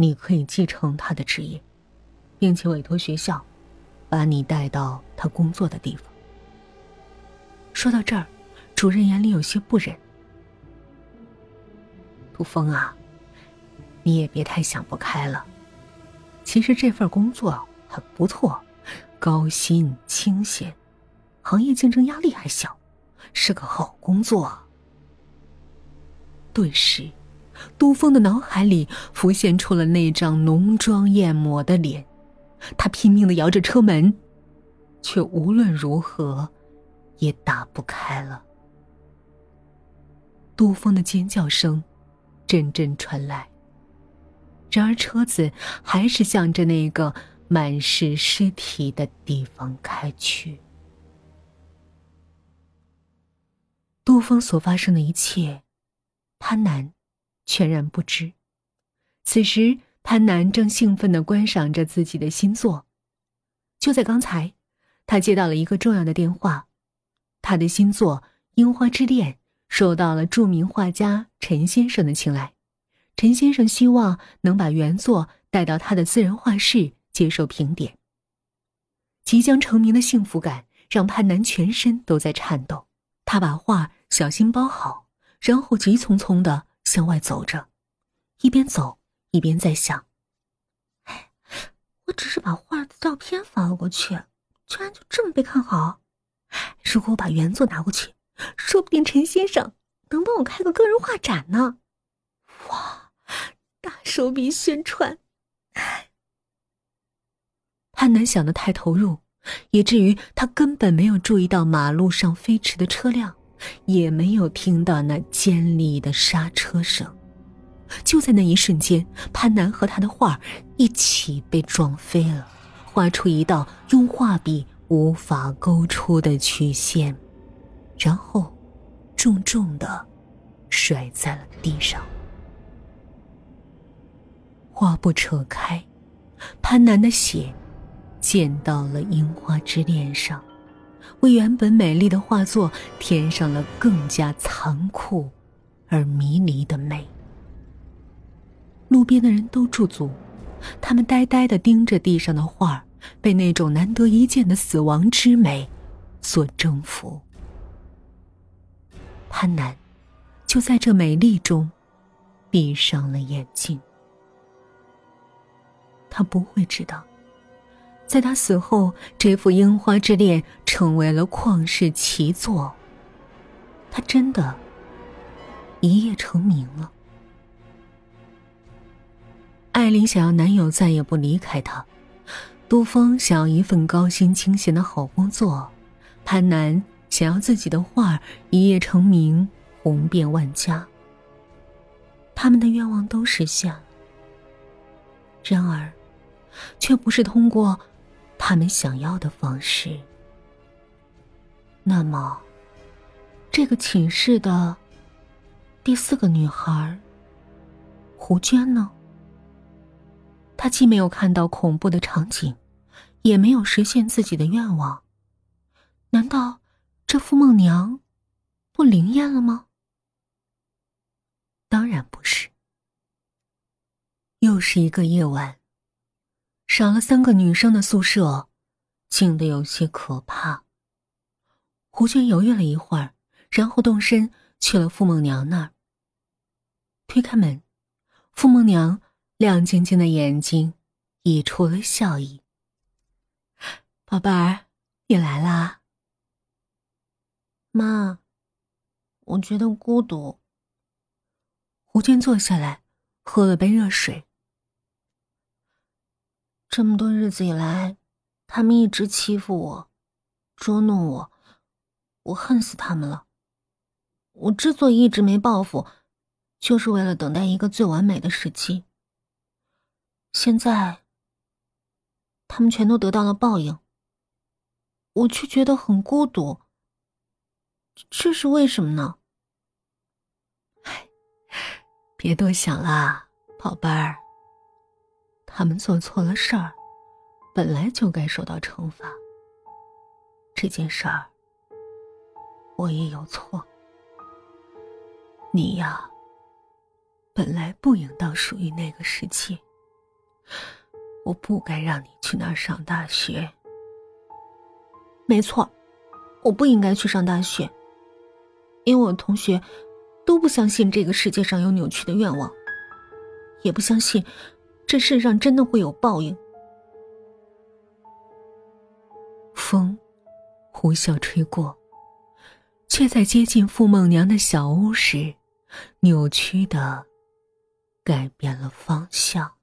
你可以继承他的职业，并且委托学校把你带到他工作的地方。说到这儿，主任眼里有些不忍。杜峰啊，你也别太想不开了。其实这份工作很不错，高薪清闲，行业竞争压力还小，是个好工作。顿时。杜峰的脑海里浮现出了那张浓妆艳抹的脸，他拼命的摇着车门，却无论如何也打不开了。杜峰的尖叫声阵阵传来，然而车子还是向着那个满是尸体的地方开去。杜峰所发生的一切，潘楠。全然不知。此时，潘南正兴奋的观赏着自己的新作。就在刚才，他接到了一个重要的电话，他的新作《樱花之恋》受到了著名画家陈先生的青睐。陈先生希望能把原作带到他的私人画室接受评点。即将成名的幸福感让潘南全身都在颤抖。他把画小心包好，然后急匆匆的。向外走着，一边走一边在想：“哎，我只是把画的照片发了过去，居然就这么被看好。如果我把原作拿过去，说不定陈先生能帮我开个个人画展呢。哇，大手笔宣传！”哎，潘南想的太投入，以至于他根本没有注意到马路上飞驰的车辆。也没有听到那尖利的刹车声。就在那一瞬间，潘南和他的画一起被撞飞了，画出一道用画笔无法勾出的曲线，然后重重的摔在了地上。画布扯开，潘南的血溅到了樱花之恋上。为原本美丽的画作添上了更加残酷而迷离的美。路边的人都驻足，他们呆呆的盯着地上的画，被那种难得一见的死亡之美所征服。潘南就在这美丽中闭上了眼睛。他不会知道。在他死后，这幅《樱花之恋》成为了旷世奇作。他真的一夜成名了。艾琳想要男友再也不离开她，杜峰想要一份高薪清闲的好工作，潘南想要自己的画一夜成名，红遍万家。他们的愿望都实现了，然而，却不是通过。他们想要的方式。那么，这个寝室的第四个女孩胡娟呢？她既没有看到恐怖的场景，也没有实现自己的愿望。难道这傅梦娘不灵验了吗？当然不是。又是一个夜晚。少了三个女生的宿舍，静得有些可怕。胡娟犹豫了一会儿，然后动身去了傅梦娘那儿。推开门，傅梦娘亮晶晶的眼睛溢出了笑意：“宝贝儿，你来啦。”妈，我觉得孤独。胡娟坐下来，喝了杯热水。这么多日子以来，他们一直欺负我，捉弄我，我恨死他们了。我之所以一直没报复，就是为了等待一个最完美的时机。现在，他们全都得到了报应，我却觉得很孤独。这是为什么呢？别多想了，宝贝儿。他们做错了事儿，本来就该受到惩罚。这件事儿，我也有错。你呀，本来不应当属于那个世界。我不该让你去那儿上大学。没错，我不应该去上大学，因为我同学都不相信这个世界上有扭曲的愿望，也不相信这世上真的会有报应。风呼啸吹过，却在接近傅梦娘的小屋时，扭曲的改变了方向。